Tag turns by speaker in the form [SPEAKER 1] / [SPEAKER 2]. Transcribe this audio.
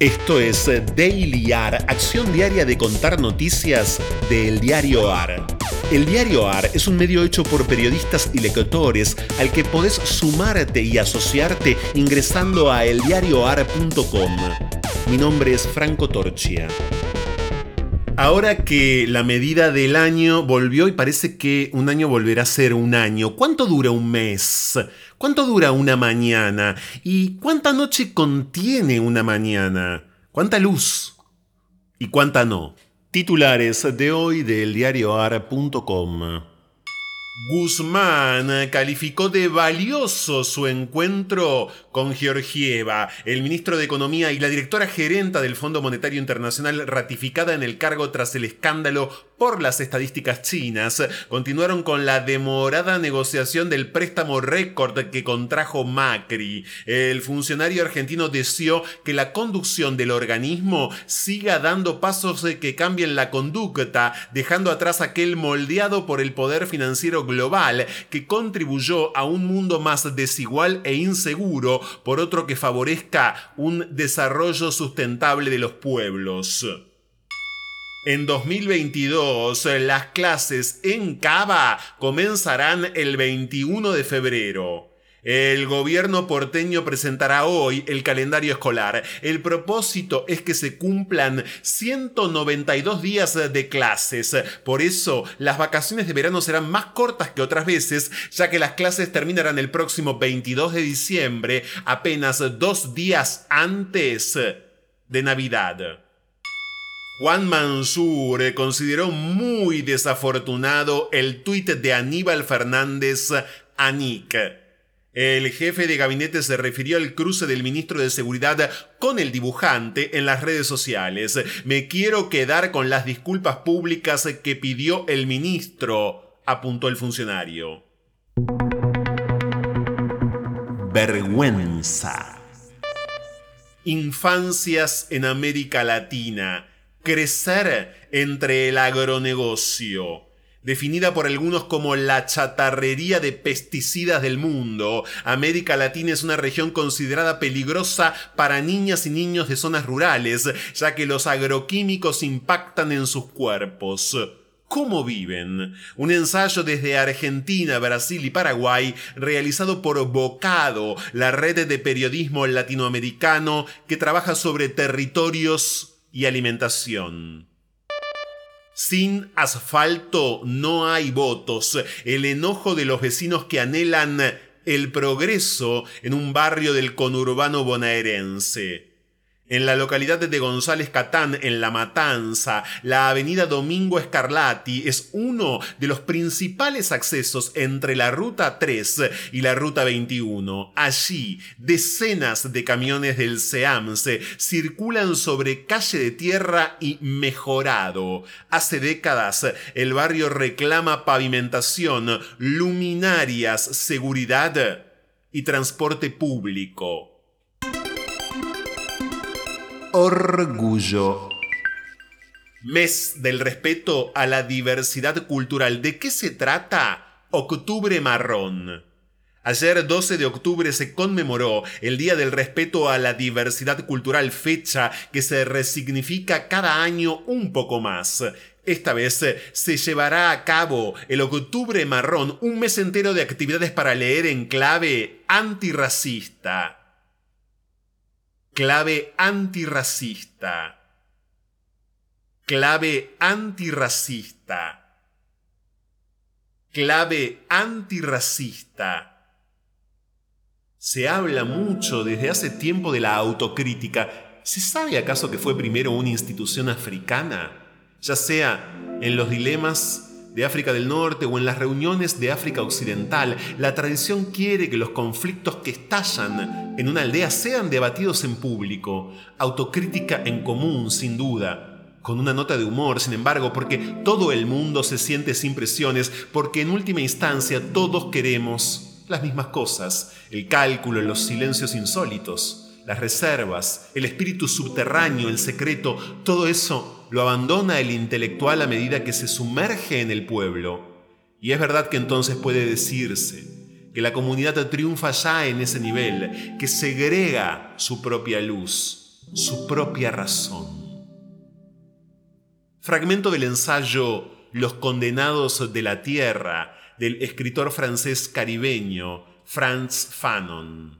[SPEAKER 1] Esto es Daily AR, acción diaria de contar noticias del diario AR. El diario AR es un medio hecho por periodistas y lectores al que podés sumarte y asociarte ingresando a eldiarioar.com. Mi nombre es Franco Torchia. Ahora que la medida del año volvió y parece que un año volverá a ser un año, ¿cuánto dura un mes? ¿Cuánto dura una mañana? ¿Y cuánta noche contiene una mañana? ¿Cuánta luz? ¿Y cuánta no? Titulares de hoy del diarioar.com. Guzmán calificó de valioso su encuentro con Georgieva, el ministro de Economía y la directora gerenta del Fondo Monetario Internacional ratificada en el cargo tras el escándalo por las estadísticas chinas, continuaron con la demorada negociación del préstamo récord que contrajo Macri. El funcionario argentino deseó que la conducción del organismo siga dando pasos que cambien la conducta, dejando atrás aquel moldeado por el poder financiero global que contribuyó a un mundo más desigual e inseguro, por otro que favorezca un desarrollo sustentable de los pueblos. En 2022, las clases en Cava comenzarán el 21 de febrero. El gobierno porteño presentará hoy el calendario escolar. El propósito es que se cumplan 192 días de clases. Por eso, las vacaciones de verano serán más cortas que otras veces, ya que las clases terminarán el próximo 22 de diciembre, apenas dos días antes de Navidad. Juan Mansur consideró muy desafortunado el tuit de Aníbal Fernández a Nick. El jefe de gabinete se refirió al cruce del ministro de Seguridad con el dibujante en las redes sociales. Me quiero quedar con las disculpas públicas que pidió el ministro, apuntó el funcionario. Vergüenza. Infancias en América Latina. Crecer entre el agronegocio Definida por algunos como la chatarrería de pesticidas del mundo, América Latina es una región considerada peligrosa para niñas y niños de zonas rurales, ya que los agroquímicos impactan en sus cuerpos. ¿Cómo viven? Un ensayo desde Argentina, Brasil y Paraguay, realizado por Bocado, la red de periodismo latinoamericano que trabaja sobre territorios y alimentación. Sin asfalto no hay votos. El enojo de los vecinos que anhelan el progreso en un barrio del conurbano bonaerense. En la localidad de González Catán, en La Matanza, la avenida Domingo Escarlati es uno de los principales accesos entre la Ruta 3 y la Ruta 21. Allí, decenas de camiones del SEAMSE circulan sobre calle de tierra y mejorado. Hace décadas, el barrio reclama pavimentación, luminarias, seguridad y transporte público. Orgullo. Mes del respeto a la diversidad cultural. ¿De qué se trata? Octubre Marrón. Ayer 12 de octubre se conmemoró el Día del Respeto a la Diversidad Cultural, fecha que se resignifica cada año un poco más. Esta vez se llevará a cabo el Octubre Marrón, un mes entero de actividades para leer en clave antirracista. Clave antirracista. Clave antirracista. Clave antirracista. Se habla mucho desde hace tiempo de la autocrítica. ¿Se sabe acaso que fue primero una institución africana? Ya sea en los dilemas de África del Norte o en las reuniones de África Occidental, la tradición quiere que los conflictos que estallan en una aldea sean debatidos en público, autocrítica en común, sin duda, con una nota de humor, sin embargo, porque todo el mundo se siente sin presiones, porque en última instancia todos queremos las mismas cosas, el cálculo, los silencios insólitos las reservas, el espíritu subterráneo, el secreto, todo eso lo abandona el intelectual a medida que se sumerge en el pueblo. Y es verdad que entonces puede decirse que la comunidad triunfa ya en ese nivel, que segrega su propia luz. su propia razón. Fragmento del ensayo Los condenados de la tierra del escritor francés caribeño Franz Fanon.